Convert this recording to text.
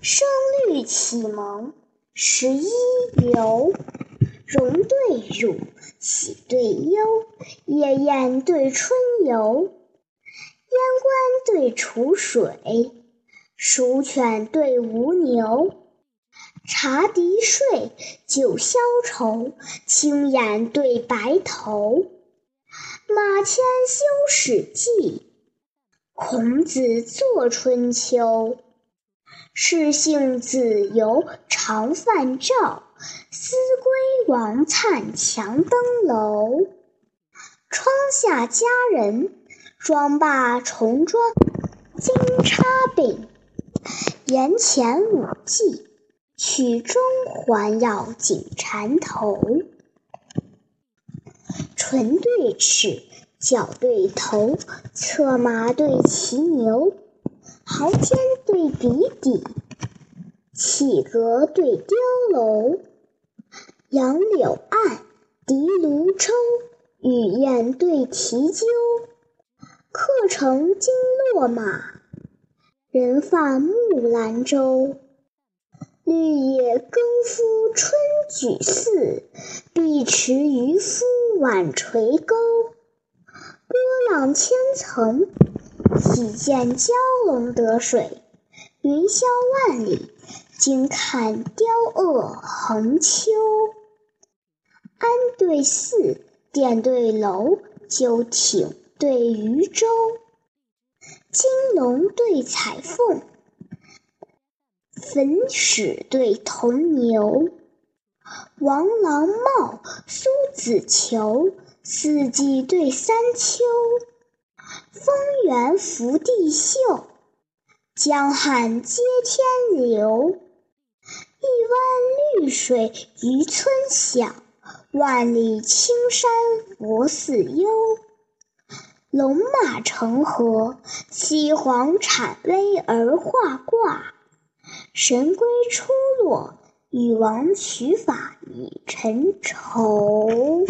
声律启蒙十一游，荣对辱，喜对忧，夜宴对春游，烟关对楚水，蜀犬对吴牛，茶笛睡，酒消愁，青眼对白头。马迁修《史记》，孔子作《春秋》。士行子游常泛棹，思归王粲强登楼。窗下佳人，妆罢重妆金钗柄。檐前舞伎，曲中环绕锦缠头。唇对齿，脚对头，策马对骑牛，毫尖对笔抵，绮阁对雕楼。杨柳岸，笛芦抽，雨燕对啼鸠。客乘金络马，人泛木兰舟。绿野耕夫春举寺，碧池渔夫晚垂钩。波浪千层，喜见蛟龙得水；云霄万里，惊看雕鹗横秋。安对寺，殿对楼，鸠艇对渔舟，金龙对彩凤。粉史对铜牛，王郎帽，苏子裘，四季对三秋。风原伏地秀，江汉接天流。一湾绿水渔村响，万里青山佛寺幽。龙马成河，西皇产威而画卦。神龟出落，禹王取法以成仇。